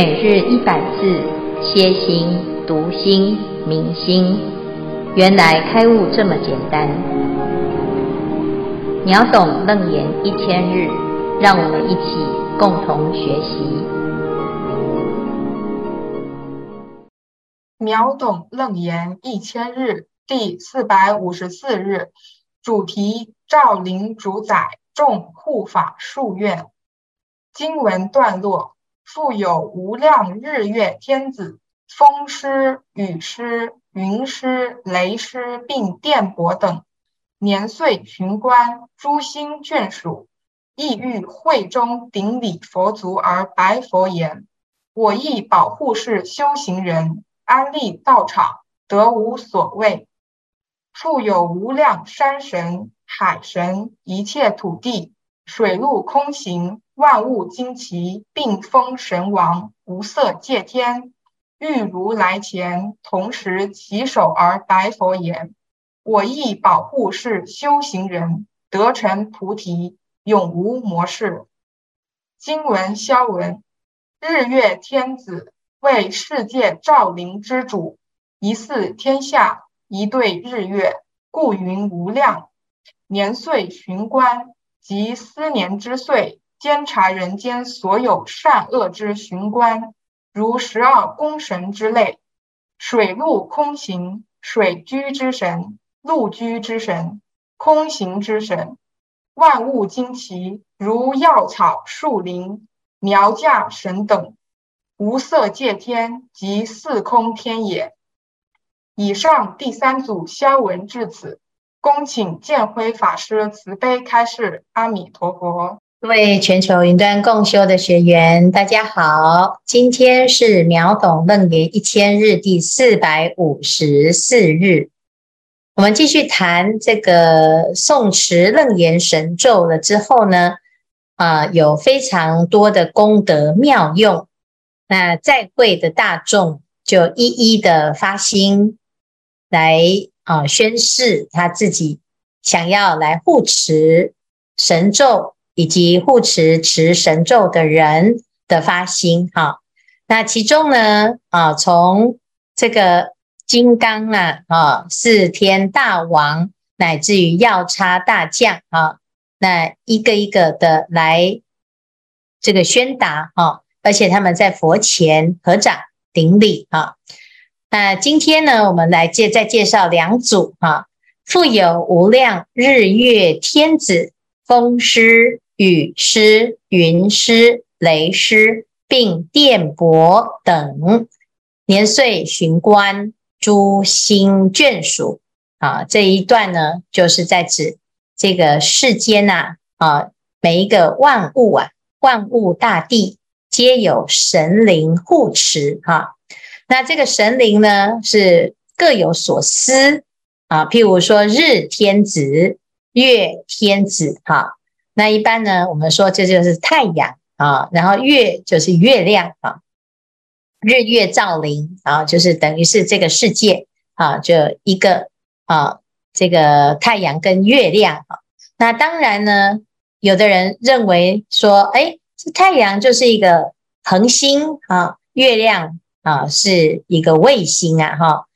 每日一百字，歇心、读心、明心，原来开悟这么简单。秒懂楞严一千日，让我们一起共同学习。秒懂楞严一千日第四百五十四日，主题：照灵主宰，众护法数愿。经文段落。复有无量日月天子、风师、雨师、云师、雷师，并电伯等，年岁巡观，诸星眷属，意欲会中顶礼佛足而白佛言：“我亦保护是修行人，安立道场，得无所谓。复有无量山神、海神，一切土地、水陆空行。”万物惊奇，并封神王，无色界天，欲如来前，同时起首而白佛言：“我亦保护是修行人，得成菩提，永无魔事。”经文消文：日月天子为世界照灵之主，一祀天下，一对日月，故云无量。年岁巡观，即思年之岁。监察人间所有善恶之巡观，如十二宫神之类；水陆空行，水居之神，陆居之神，空行之神，万物惊奇，如药草树林，苗稼神等，无色界天及四空天也。以上第三组消文至此，恭请见辉法师慈悲开示。阿弥陀佛。各位全球云端共修的学员，大家好！今天是秒懂楞严一千日第四百五十四日，我们继续谈这个宋持楞严神咒了之后呢，啊，有非常多的功德妙用。那在会的大众就一一的发心来啊宣誓他自己想要来护持神咒。以及护持持神咒的人的发心，哈，那其中呢，啊，从这个金刚啊，啊，四天大王，乃至于药叉大将，啊，那一个一个的来这个宣达，啊，而且他们在佛前合掌顶礼，啊，那今天呢，我们来介再介绍两组，哈，富有无量日月天子、风师。雨师、云师、雷师，并电伯等，年岁巡观，诸星眷属。啊，这一段呢，就是在指这个世间呐，啊，每一个万物啊，万物大地皆有神灵护持。哈、那这个神灵呢，是各有所司啊，譬如说日天子、月天子，哈、那一般呢，我们说这就是太阳啊，然后月就是月亮啊，日月照临啊，就是等于是这个世界啊，就一个啊，这个太阳跟月亮啊。那当然呢，有的人认为说，哎，这太阳就是一个恒星啊，月亮啊是一个卫星啊，哈，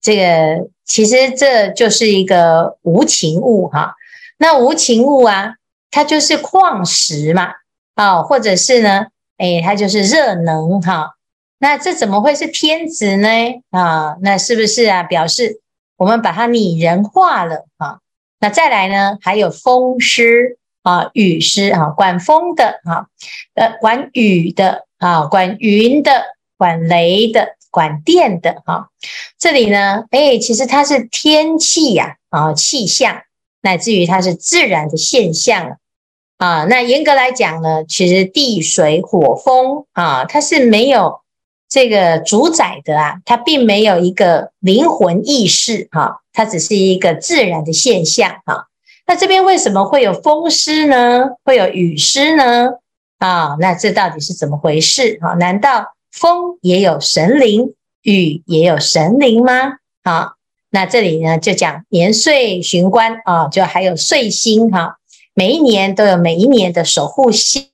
这个其实这就是一个无情物哈。那无情物啊。它就是矿石嘛，啊，或者是呢，哎，它就是热能哈。那这怎么会是天子呢？啊，那是不是啊？表示我们把它拟人化了啊？那再来呢，还有风师啊，雨师啊，管风的啊，呃，管雨的啊，管云的，管雷的，管电的哈。这里呢，哎，其实它是天气呀，啊，气象，乃至于它是自然的现象。啊，那严格来讲呢，其实地水火风啊，它是没有这个主宰的啊，它并没有一个灵魂意识哈、啊，它只是一个自然的现象哈、啊。那这边为什么会有风湿呢？会有雨湿呢？啊，那这到底是怎么回事？啊，难道风也有神灵，雨也有神灵吗？啊，那这里呢就讲年岁巡官啊，就还有岁星哈。每一年都有每一年的守护星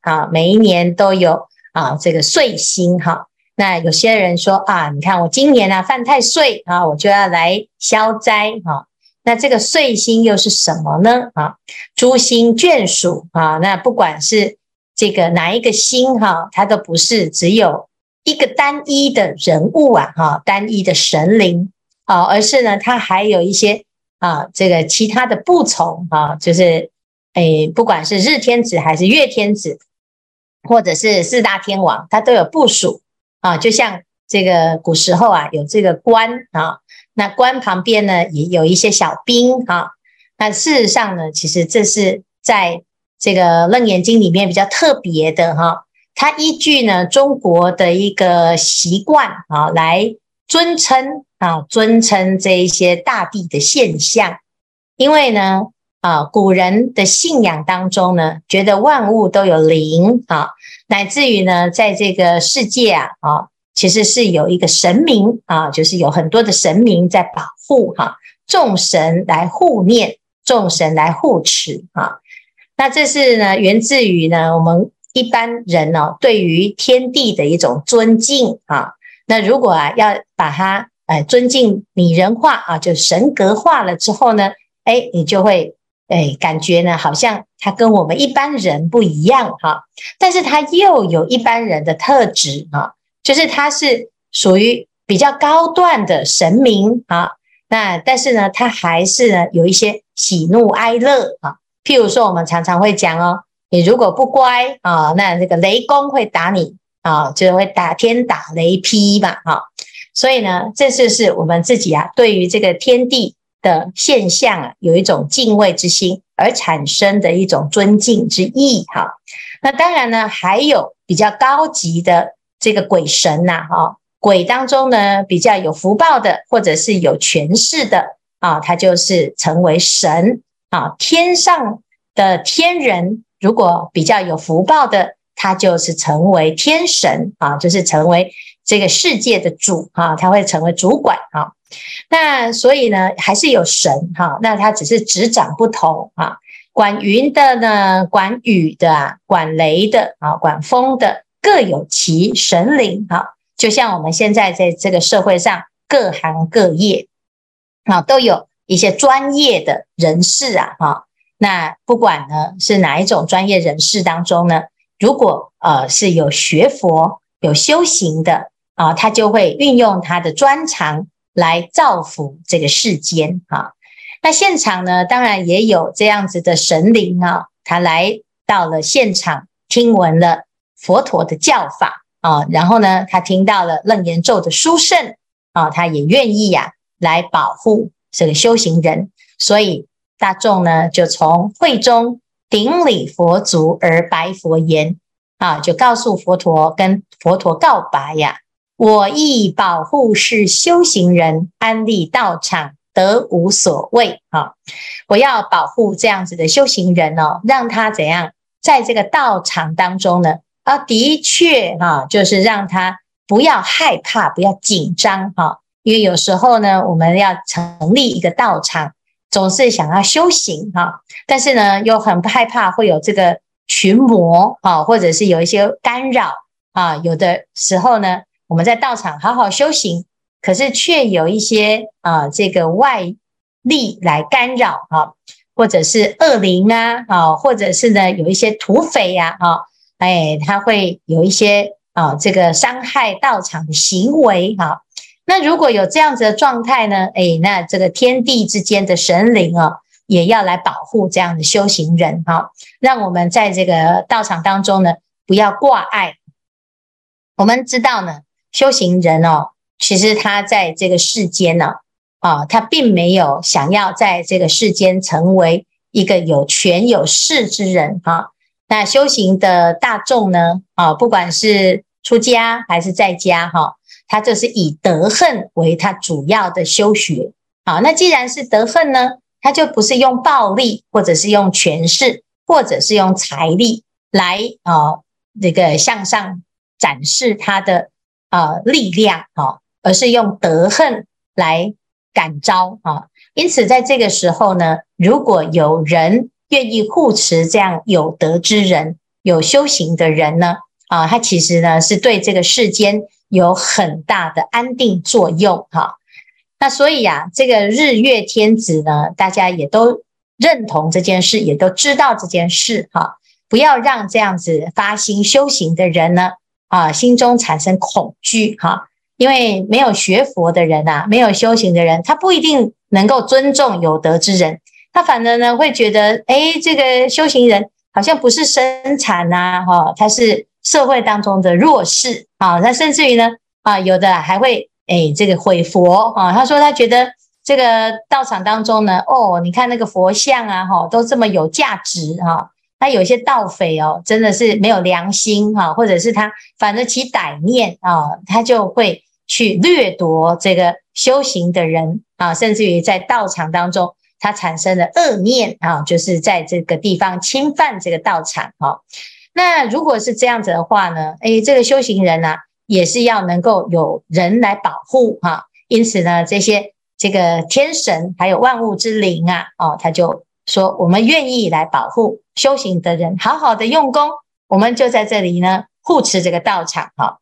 啊，每一年都有啊这个岁星哈。那有些人说啊，你看我今年啊犯太岁啊，我就要来消灾哈。那这个岁星又是什么呢？啊，诸星眷属啊，那不管是这个哪一个星哈，它都不是只有一个单一的人物啊，哈，单一的神灵啊，而是呢，它还有一些啊，这个其他的部从啊，就是诶，不管是日天子还是月天子，或者是四大天王，它都有部属。啊，就像这个古时候啊，有这个官啊，那官旁边呢也有一些小兵啊。那事实上呢，其实这是在这个《楞严经》里面比较特别的哈。它依据呢中国的一个习惯啊，来尊称啊，尊称这一些大地的现象。因为呢啊，古人的信仰当中呢，觉得万物都有灵啊。乃至于呢，在这个世界啊，啊，其实是有一个神明啊，就是有很多的神明在保护哈，众神来护念，众神来护持啊。那这是呢，源自于呢，我们一般人呢，对于天地的一种尊敬啊。那如果啊，要把它呃尊敬拟人化啊，就神格化了之后呢，哎，你就会。哎，感觉呢，好像他跟我们一般人不一样哈，但是他又有一般人的特质哈，就是他是属于比较高段的神明啊。那但是呢，他还是呢有一些喜怒哀乐啊。譬如说，我们常常会讲哦，你如果不乖啊，那这个雷公会打你啊，就会打天打雷劈嘛哈。所以呢，这就是我们自己啊，对于这个天地。的现象啊，有一种敬畏之心而产生的一种尊敬之意哈。那当然呢，还有比较高级的这个鬼神呐哈，鬼当中呢比较有福报的，或者是有权势的啊，他就是成为神啊。天上的天人如果比较有福报的，他就是成为天神啊，就是成为这个世界的主啊，他会成为主管啊。那所以呢，还是有神哈，那他只是执掌不同啊，管云的呢，管雨的，管雷的啊，管风的，各有其神灵哈。就像我们现在在这个社会上，各行各业啊，都有一些专业的人士啊哈。那不管呢是哪一种专业人士当中呢，如果呃是有学佛、有修行的啊，他就会运用他的专长。来造福这个世间啊！那现场呢，当然也有这样子的神灵啊，他来到了现场，听闻了佛陀的教法啊，然后呢，他听到了楞严咒的殊胜啊，他也愿意呀、来保护这个修行人，所以大众呢就从会中顶礼佛足而白佛言啊，就告诉佛陀，跟佛陀告白呀。我亦保护是修行人，安立道场，得无所谓。啊，我要保护这样子的修行人哦，让他怎样在这个道场当中呢？啊，的确哈，就是让他不要害怕，不要紧张哈。因为有时候呢，我们要成立一个道场，总是想要修行哈，但是呢，又很害怕会有这个群魔啊，或者是有一些干扰啊。有的时候呢。我们在道场好好修行，可是却有一些啊，这个外力来干扰啊，或者是恶灵啊，啊，或者是呢有一些土匪呀，啊，哎，他会有一些啊，这个伤害道场的行为哈。那如果有这样子的状态呢，哎，那这个天地之间的神灵啊，也要来保护这样的修行人哈，让我们在这个道场当中呢，不要挂碍。我们知道呢。修行人哦，其实他在这个世间呢，啊，他并没有想要在这个世间成为一个有权有势之人哈。那修行的大众呢，啊，不管是出家还是在家哈，他就是以德恨为他主要的修学。啊，那既然是德恨呢，他就不是用暴力，或者是用权势，或者是用财力来啊，这个向上展示他的。啊、力量啊，而是用德恨来感召啊。因此，在这个时候呢，如果有人愿意护持这样有德之人、有修行的人呢，啊，他其实呢是对这个世间有很大的安定作用哈。那所以啊，这个日月天子呢，大家也都认同这件事，也都知道这件事哈。不要让这样子发心修行的人呢，啊，心中产生恐惧哈。因为没有学佛的人啊，没有修行的人，他不一定能够尊重有德之人，他反而呢会觉得，哎，这个修行人好像不是生产呐，哈，他是社会当中的弱势啊，他甚至于呢，啊，有的还会，哎，这个毁佛啊，他说他觉得这个道场当中呢，哦，你看那个佛像啊，哈，都这么有价值哈。他有些盗匪哦，真的是没有良心哈，或者是他反正起歹念啊，他就会。去掠夺这个修行的人啊，甚至于在道场当中，他产生了恶念啊，就是在这个地方侵犯这个道场哈。那如果是这样子的话呢，诶，这个修行人呢，也是要能够有人来保护哈。因此呢，这些这个天神还有万物之灵啊，哦，他就说我们愿意来保护修行的人，好好的用功，我们就在这里呢护持这个道场哈。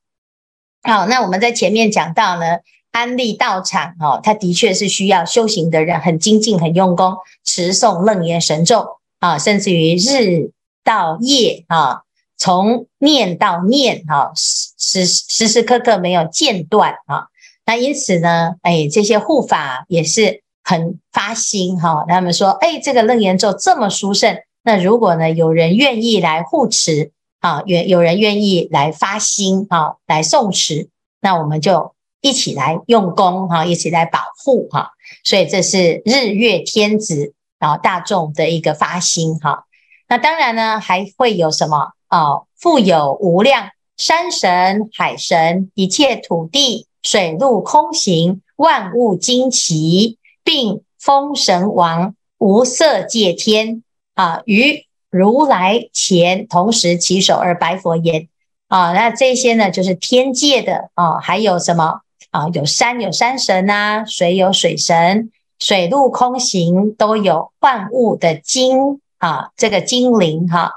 好，那我们在前面讲到呢，安利道场哦，它的确是需要修行的人很精进、很用功，持诵楞严神咒啊，甚至于日到夜啊，从念到念啊，时时时时刻刻没有间断啊。那因此呢，哎，这些护法也是很发心哈。他们说，哎，这个楞严咒这么殊胜，那如果呢，有人愿意来护持。啊，有有人愿意来发心啊，来诵持，那我们就一起来用功哈，一起来保护哈。所以这是日月天子啊，大众的一个发心哈。那当然呢，还会有什么啊？富有无量山神、海神，一切土地、水陆空行，万物惊奇，并风神王无色界天啊，于。如来前同时稽首而白佛言：啊，那这些呢，就是天界的啊，还有什么啊？有山有山神呐、啊，水有水神，水陆空行都有万物的精啊，这个精灵哈。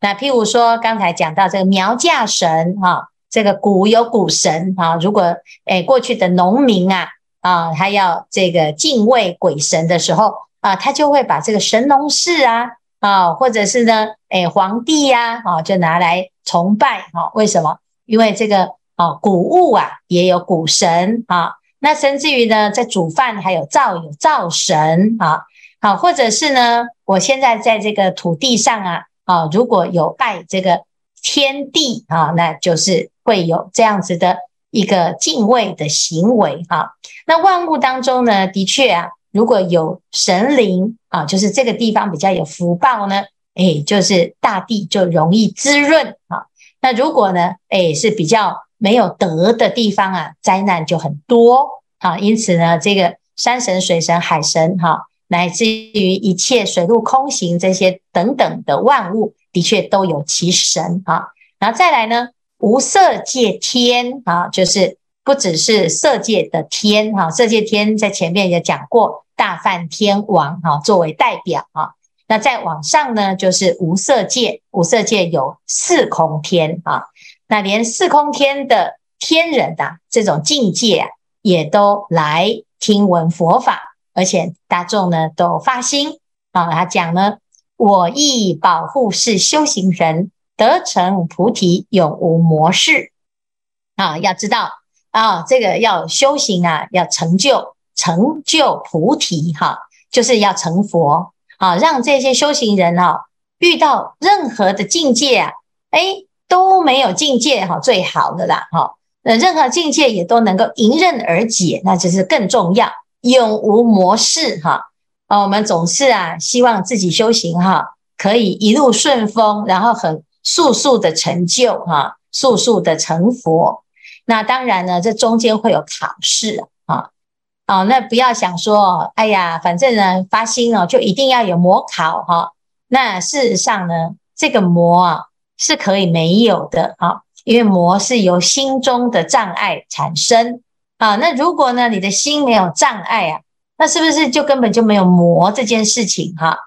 那譬如说刚才讲到这个苗稼神哈，这个谷有谷神哈。如果诶过去的农民啊啊，他要这个敬畏鬼神的时候啊，他就会把这个神农氏啊。啊，或者是呢，诶，皇帝呀，啊，就拿来崇拜，哈，为什么？因为这个啊，谷物啊，也有谷神啊，那甚至于呢，在煮饭还有灶有灶神啊，好，或者是呢，我现在在这个土地上啊，啊，如果有拜这个天地啊，那就是会有这样子的一个敬畏的行为啊，那万物当中呢，的确啊。如果有神灵啊，就是这个地方比较有福报呢，哎，就是大地就容易滋润啊。那如果呢，哎，是比较没有德的地方啊，灾难就很多啊。因此呢，这个山神、水神、海神哈，乃至于一切水陆空行这些等等的万物，的确都有其神啊。然后再来呢，无色界天啊，就是不只是色界的天哈，色界天在前面也讲过。大梵天王哈，作为代表啊，那再往上呢，就是无色界，无色界有四空天啊，那连四空天的天人呐，这种境界啊，也都来听闻佛法，而且大众呢都发心啊，他讲呢，我亦保护是修行人得成菩提，永无魔事。啊，要知道啊，这个要修行啊，要成就。成就菩提哈，就是要成佛。啊，让这些修行人啊遇到任何的境界啊，诶都没有境界哈，最好的啦哈，那，任何境界也都能够迎刃而解，那就是更重要，永无魔事哈。啊，我们总是啊，希望自己修行哈，可以一路顺风，然后很速速的成就哈，速速的成佛。那当然呢，这中间会有考试啊。哦，那不要想说，哎呀，反正呢，发心哦，就一定要有魔考哈。那事实上呢，这个魔啊是可以没有的啊，因为魔是由心中的障碍产生啊。那如果呢，你的心没有障碍啊，那是不是就根本就没有魔这件事情哈？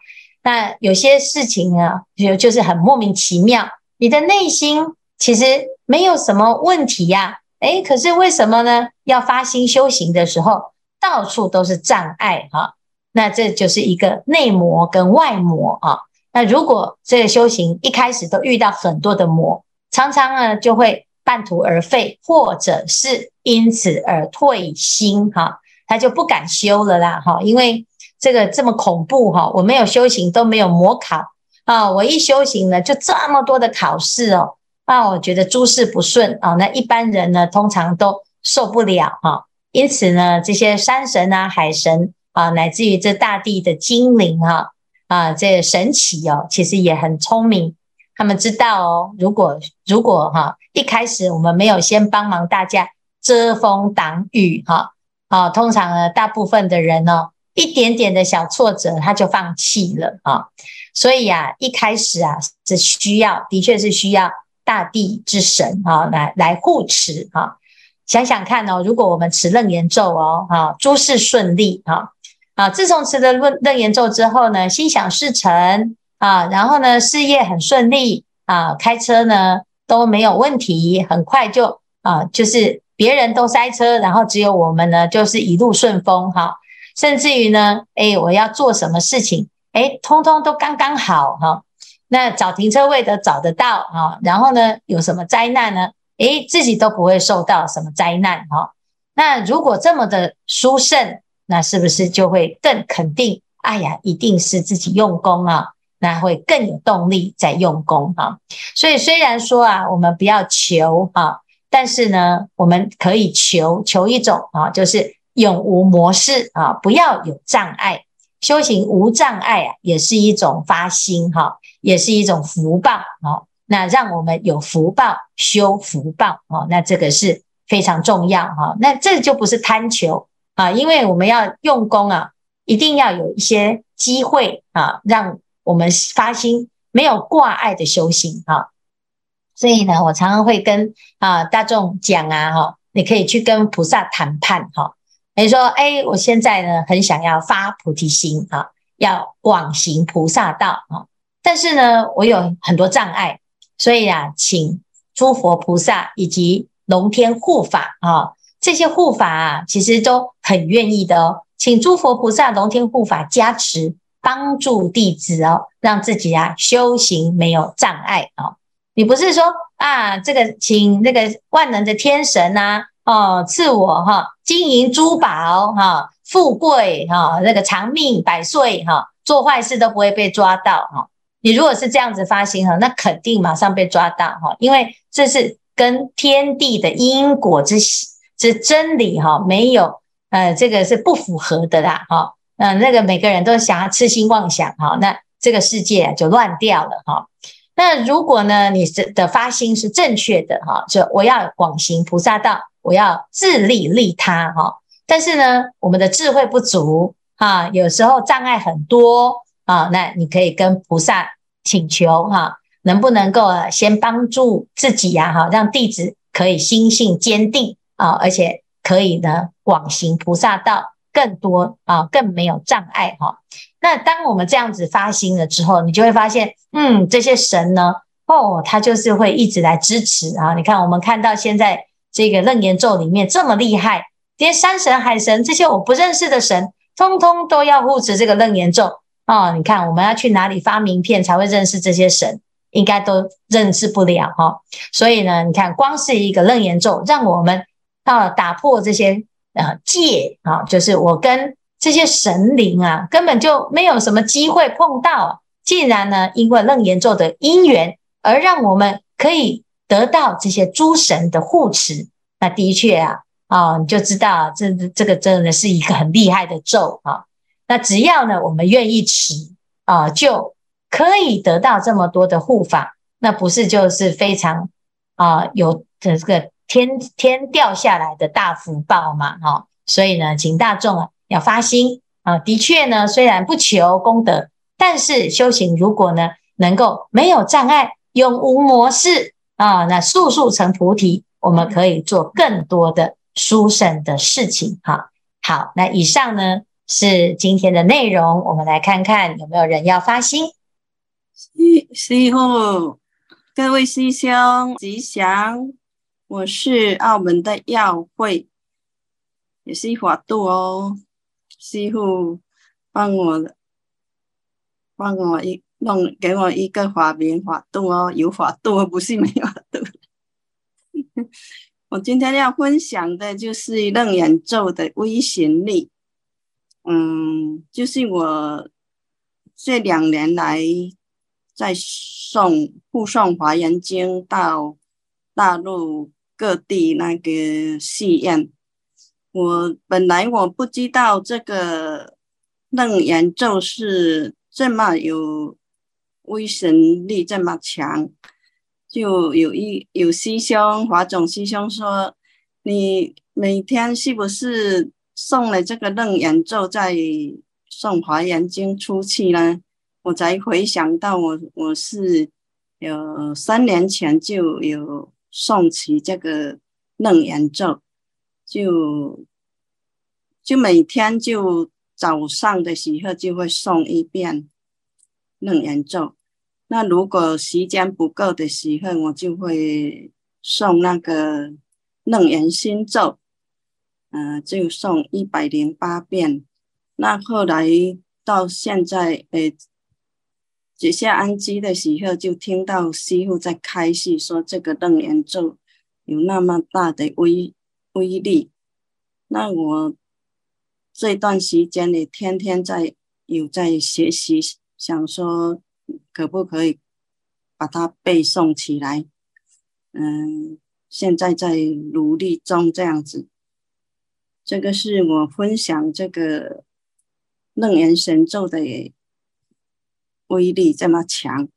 那有些事情呢，就就是很莫名其妙，你的内心其实没有什么问题呀。诶，可是为什么呢？要发心修行的时候，到处都是障碍哈。那这就是一个内魔跟外魔啊。那如果这个修行一开始都遇到很多的魔，常常呢就会半途而废，或者是因此而退心哈，他就不敢修了啦哈，因为这个这么恐怖哈，我没有修行都没有魔考啊，我一修行呢就这么多的考试哦。啊，我觉得诸事不顺啊，那一般人呢，通常都受不了哈。因此呢，这些山神啊、海神啊，乃至于这大地的精灵哈啊，这神奇哦，其实也很聪明。他们知道哦，如果如果哈一开始我们没有先帮忙大家遮风挡雨哈啊，通常呢，大部分的人呢，一点点的小挫折他就放弃了啊。所以啊，一开始啊是需要，的确是需要。大地之神啊，来来护持哈，想想看哦，如果我们持楞严咒哦，哈，诸事顺利哈，啊，自从持了楞楞严咒之后呢，心想事成啊，然后呢，事业很顺利啊，开车呢都没有问题，很快就啊，就是别人都塞车，然后只有我们呢，就是一路顺风哈，甚至于呢，诶，我要做什么事情，诶，通通都刚刚好哈。那找停车位的找得到啊，然后呢，有什么灾难呢？诶，自己都不会受到什么灾难哈。那如果这么的殊胜，那是不是就会更肯定？哎呀，一定是自己用功啊，那会更有动力在用功啊。所以虽然说啊，我们不要求啊，但是呢，我们可以求求一种啊，就是永无模式啊，不要有障碍，修行无障碍啊，也是一种发心哈。也是一种福报啊，那让我们有福报修福报啊，那这个是非常重要哈。那这就不是贪求啊，因为我们要用功啊，一定要有一些机会啊，让我们发心没有挂碍的修行哈。所以呢，我常常会跟啊大众讲啊哈，你可以去跟菩萨谈判哈。比如说，哎，我现在呢很想要发菩提心啊，要广行菩萨道啊。但是呢，我有很多障碍，所以啊，请诸佛菩萨以及龙天护法啊，这些护法啊，其实都很愿意的哦，请诸佛菩萨、龙天护法加持，帮助弟子哦，让自己啊修行没有障碍哦。你不是说啊，这个请那个万能的天神呐，哦，赐我哈金银珠宝哈，富贵哈，那个长命百岁哈，做坏事都不会被抓到哈。你如果是这样子发心哈，那肯定马上被抓到哈，因为这是跟天地的因果之之真理哈没有呃，这个是不符合的啦哈。嗯，那个每个人都想要痴心妄想哈，那这个世界就乱掉了哈。那如果呢，你的发心是正确的哈，就我要广行菩萨道，我要自利利他哈。但是呢，我们的智慧不足啊，有时候障碍很多。啊，那你可以跟菩萨请求哈，能不能够先帮助自己呀？哈，让弟子可以心性坚定啊，而且可以呢广行菩萨道，更多啊，更没有障碍哈。那当我们这样子发心了之后，你就会发现，嗯，这些神呢，哦，他就是会一直来支持啊。你看，我们看到现在这个楞严咒里面这么厉害，连山神、海神这些我不认识的神，通通都要护持这个楞严咒。哦，你看我们要去哪里发名片才会认识这些神？应该都认识不了哈、哦。所以呢，你看光是一个楞严咒，让我们啊打破这些啊戒啊，就是我跟这些神灵啊根本就没有什么机会碰到。竟然呢，因为楞严咒的因缘，而让我们可以得到这些诸神的护持，那的确啊啊，你就知道这这个真的是一个很厉害的咒啊。那只要呢，我们愿意持啊，就可以得到这么多的护法，那不是就是非常啊有这个天天掉下来的大福报嘛？哈，所以呢，请大众啊要发心啊，的确呢，虽然不求功德，但是修行如果呢能够没有障碍，永无模式啊，那速速成菩提，我们可以做更多的殊胜的事情。哈，好，那以上呢。是今天的内容，我们来看看有没有人要发心。师师父，各位师兄吉祥，我是澳门的耀慧，也是法度哦。师傅帮我帮我一弄，给我一个法名法度哦，有法度，不是没法度。我今天要分享的就是楞严咒的威行力。嗯，就是我这两年来在送护送华严经到大陆各地那个戏院。我本来我不知道这个楞严咒是这么有威神力，这么强。就有一有师兄华总师兄说：“你每天是不是诵了这个楞严咒，在诵华严经出去呢？”我才回想到，我我是有三年前就有诵起这个楞严咒，就就每天就早上的时候就会诵一遍楞严咒。那如果时间不够的时候，我就会诵那个楞严心咒，嗯、就诵一百零八遍。那后来到现在，诶，解下安基的时候，就听到师傅在开示说，这个楞严咒有那么大的威威力。那我这段时间里天天在有在学习，想说。可不可以把它背诵起来？嗯，现在在努力中，这样子。这个是我分享这个楞严神咒的威力这么强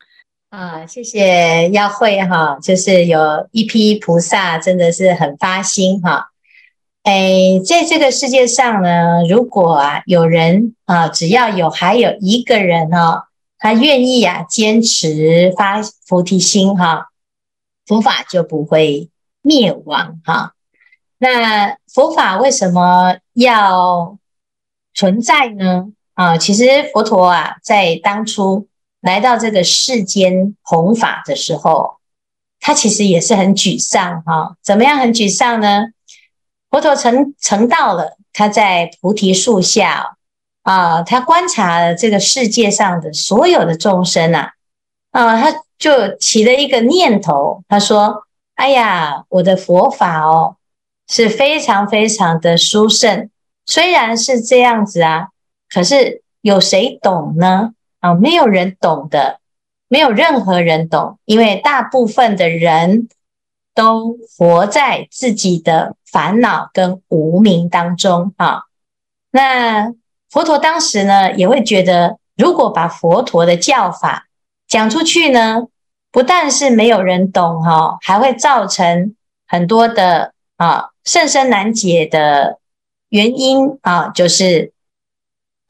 啊！谢谢耀慧哈，就是有一批菩萨真的是很发心哈。哎，在这个世界上呢，如果啊有人啊，只要有还有一个人哈。他愿意啊，坚持发菩提心哈，佛法就不会灭亡哈。那佛法为什么要存在呢？啊，其实佛陀啊，在当初来到这个世间弘法的时候，他其实也是很沮丧哈。怎么样很沮丧呢？佛陀成成道了，他在菩提树下。啊，他观察了这个世界上的所有的众生啊，啊，他就起了一个念头，他说：“哎呀，我的佛法哦，是非常非常的殊胜，虽然是这样子啊，可是有谁懂呢？啊，没有人懂的，没有任何人懂，因为大部分的人都活在自己的烦恼跟无明当中啊，那。”佛陀当时呢，也会觉得，如果把佛陀的教法讲出去呢，不但是没有人懂哈，还会造成很多的啊甚深难解的原因啊，就是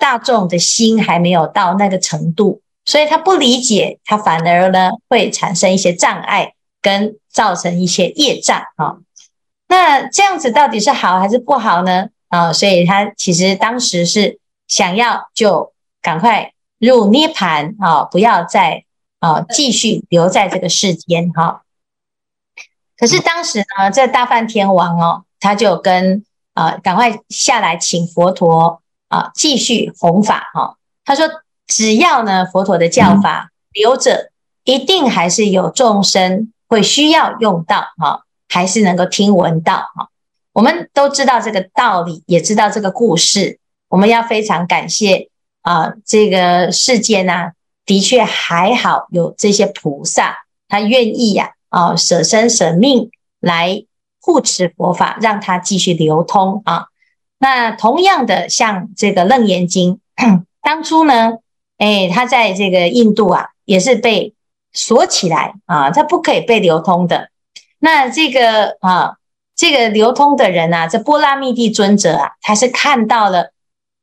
大众的心还没有到那个程度，所以他不理解，他反而呢会产生一些障碍，跟造成一些业障啊。那这样子到底是好还是不好呢？啊，所以他其实当时是。想要就赶快入涅槃啊！不要再啊继续留在这个世间哈。可是当时呢，这大梵天王哦，他就跟啊赶快下来请佛陀啊继续弘法哈。他说，只要呢佛陀的教法留着，一定还是有众生会需要用到哈，还是能够听闻到哈。我们都知道这个道理，也知道这个故事。我们要非常感谢啊，这个世界呢、啊，的确还好有这些菩萨，他愿意呀啊，舍身舍命来护持佛法，让它继续流通啊。那同样的，像这个《楞严经》，当初呢，哎，它在这个印度啊，也是被锁起来啊，它不可以被流通的。那这个啊，这个流通的人啊，这波拉蜜帝尊者啊，他是看到了。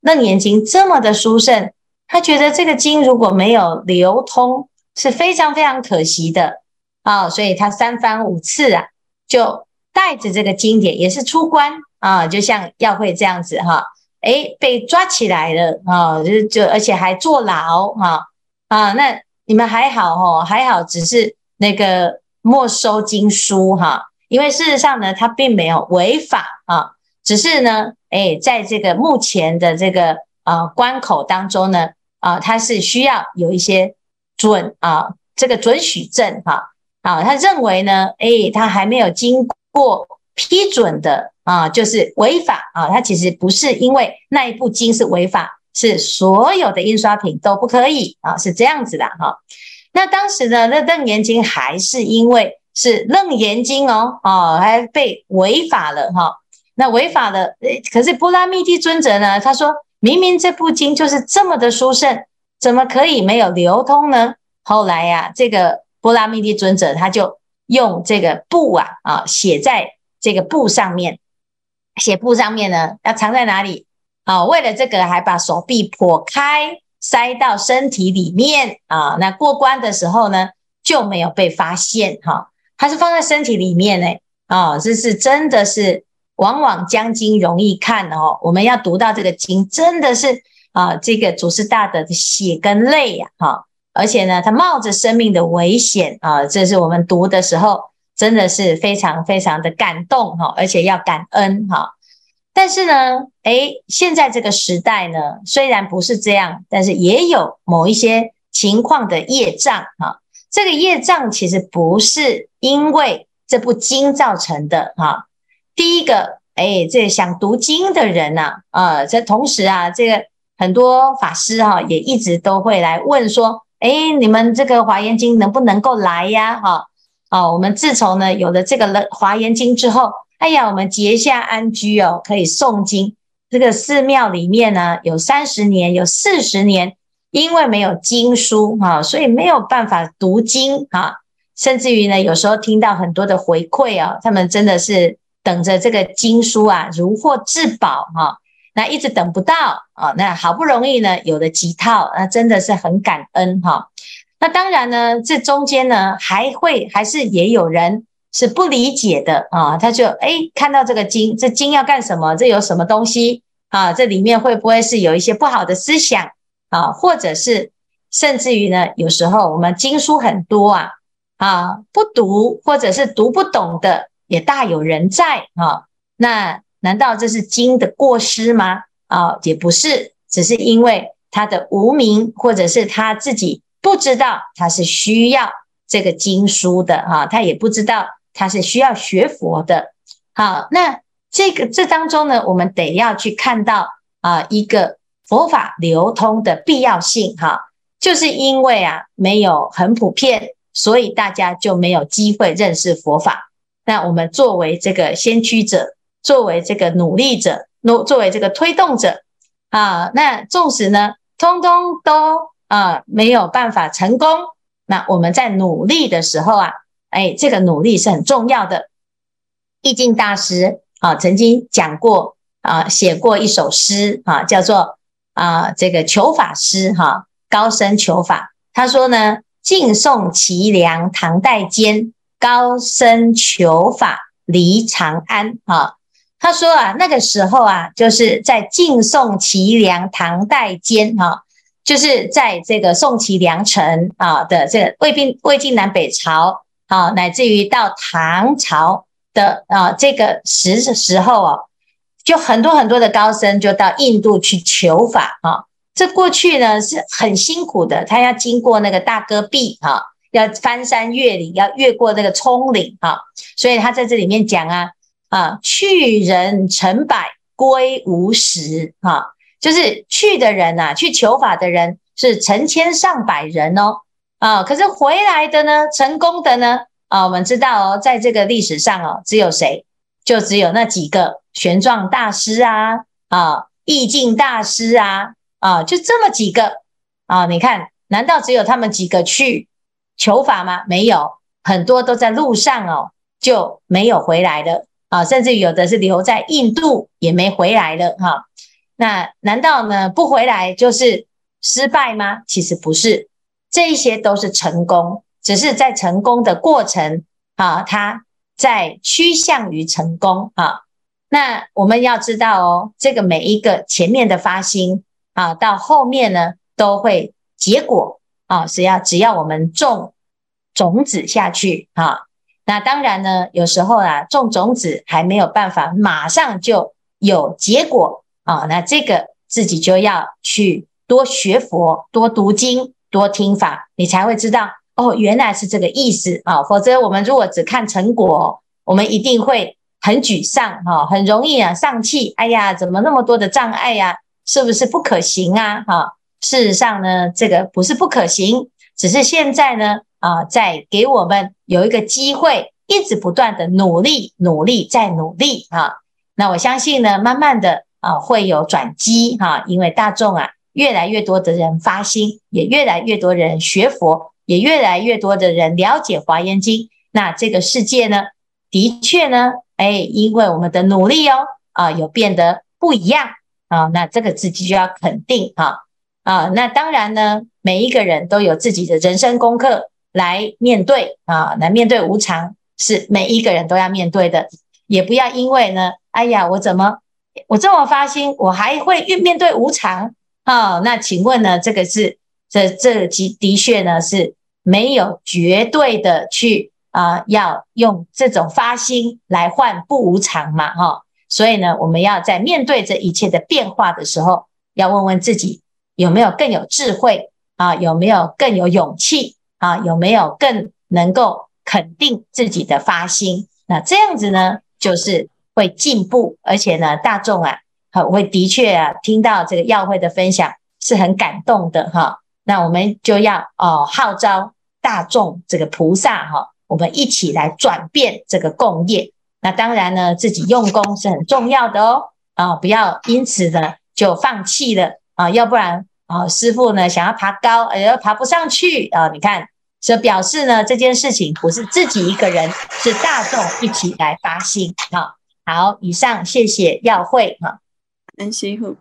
楞严经这么的殊胜，他觉得这个经如果没有流通是非常非常可惜的啊，所以他三番五次啊，就带着这个经典也是出关啊，就像耀慧这样子哈，诶，被抓起来了啊，就就而且还坐牢哈啊，那你们还好哦，还好只是那个没收经书哈，因为事实上呢，他并没有违法啊，只是呢，哎，在这个目前的这个啊关口当中呢，啊，他是需要有一些准啊，这个准许证哈，啊，他认为呢，哎，他还没有经过批准的啊，就是违法啊，他其实不是因为那一部经是违法，是所有的印刷品都不可以啊，是这样子的哈。那当时呢，那楞严经还是因为是楞严经哦，哦，还被违法了哈。那违法了，可是波拉密地尊者呢，他说明明这部经就是这么的殊胜，怎么可以没有流通呢？后来呀、这个波拉密地尊者他就用这个布啊啊写在这个布上面，写布上面呢要藏在哪里？啊，为了这个还把手臂剖开。塞到身体里面啊，那过关的时候呢，就没有被发现哈。它是放在身体里面呢，啊，这是真的是往往将经容易看哦。我们要读到这个经，真的是啊，这个祖师大德的血跟泪呀，哈。而且呢，他冒着生命的危险啊，这是我们读的时候真的是非常非常的感动哈，而且要感恩哈。但是呢，诶，现在这个时代呢，虽然不是这样，但是也有某一些情况的业障哈。这个业障其实不是因为这部经造成的哈。第一个，诶，这想读经的人呐，啊，这同时啊，这个很多法师哈，也一直都会来问说，诶，你们这个华严经能不能够来呀？哈，啊，我们自从呢有了这个华严经之后。哎呀，我们结下安居哦，可以诵经。这个寺庙里面呢，有三十年，有四十年，因为没有经书哈，所以没有办法读经哈。甚至于呢，有时候听到很多的回馈哦，他们真的是等着这个经书啊，如获至宝哈。那一直等不到啊，那好不容易呢，有了几套，那真的是很感恩哈。那当然呢，这中间呢，还会还是也有人。是不理解的啊，他就诶看到这个经，这经要干什么？这有什么东西啊？这里面会不会是有一些不好的思想啊？或者是甚至于呢？有时候我们经书很多啊，啊不读或者是读不懂的也大有人在啊。那难道这是经的过失吗？啊，也不是，只是因为他的无明，或者是他自己不知道他是需要这个经书的啊，他也不知道。他是需要学佛的，好，那这个这当中呢，我们得要去看到啊，一个佛法流通的必要性，哈，就是因为啊，没有很普遍，所以大家就没有机会认识佛法。那我们作为这个先驱者，作为这个努力者，努作为这个推动者，啊，那纵使呢，通通都啊没有办法成功，那我们在努力的时候啊。哎，这个努力是很重要的。义净大师啊，曾经讲过啊，写过一首诗啊，叫做啊，这个求法诗哈，高僧求法。他说呢，晋宋齐梁唐代间，高僧求法离长安啊。他说啊，那个时候啊，就是在晋宋齐梁唐代间哈，就是在这个宋齐梁陈啊的这个魏晋魏晋南北朝。啊，乃至于到唐朝的啊这个时时候哦，就很多很多的高僧就到印度去求法啊。这过去呢是很辛苦的，他要经过那个大戈壁啊，要翻山越岭，要越过那个葱岭啊。所以他在这里面讲啊啊，去人成百，归无十啊，就是去的人呐，去求法的人是成千上百人哦。啊，可是回来的呢，成功的呢？啊，我们知道哦，在这个历史上哦，只有谁？就只有那几个玄奘大师啊，啊，义净大师啊，啊，就这么几个啊。你看，难道只有他们几个去求法吗？没有，很多都在路上哦，就没有回来了啊。甚至有的是留在印度，也没回来了哈、那难道呢，不回来就是失败吗？其实不是。这一些都是成功，只是在成功的过程啊，它在趋向于成功啊。那我们要知道哦，这个每一个前面的发心啊，到后面呢都会结果啊。只要只要我们种种子下去啊。那当然呢，有时候啊，种种子还没有办法马上就有结果啊。那这个自己就要去多学佛、多读经、多听法，你才会知道哦，原来是这个意思啊。否则我们如果只看成果，我们一定会很沮丧哈，很容易啊丧气。哎呀，怎么那么多的障碍呀？是不是不可行啊？哈，事实上呢，这个不是不可行，只是现在呢。啊，在给我们有一个机会，一直不断的努力，努力再努力啊！那我相信呢，慢慢的啊，会有转机哈，因为大众啊，越来越多的人发心，也越来越多人学佛，也越来越多的人了解华严经。那这个世界呢，的确呢，哎，因为我们的努力哦，啊，有变得不一样啊，那这个自己就要肯定哈啊。那当然呢，每一个人都有自己的人生功课。来面对啊，来面对无常，是每一个人都要面对的。也不要因为呢，哎呀，我怎么我这么发心，我还会面对无常啊？那请问呢，这个是这这的的确呢是没有绝对的去啊，要用这种发心来换不无常嘛？哈，所以呢，我们要在面对这一切的变化的时候，要问问自己有没有更有智慧啊，有没有更有勇气？啊，有没有更能够肯定自己的发心？那这样子呢，就是会进步，而且呢，大众啊，很会的确啊，听到这个耀会的分享是很感动的哈。那我们就要哦号召大众这个菩萨哈，我们一起来转变这个共业。那当然呢，自己用功是很重要的哦啊，不要因此呢就放弃了啊，要不然。啊、师傅呢想要爬高，哎呀，爬不上去啊、你看，这表示呢这件事情不是自己一个人，是大众一起来发心。好、哦，好，以上谢谢耀慧哈，恩师父。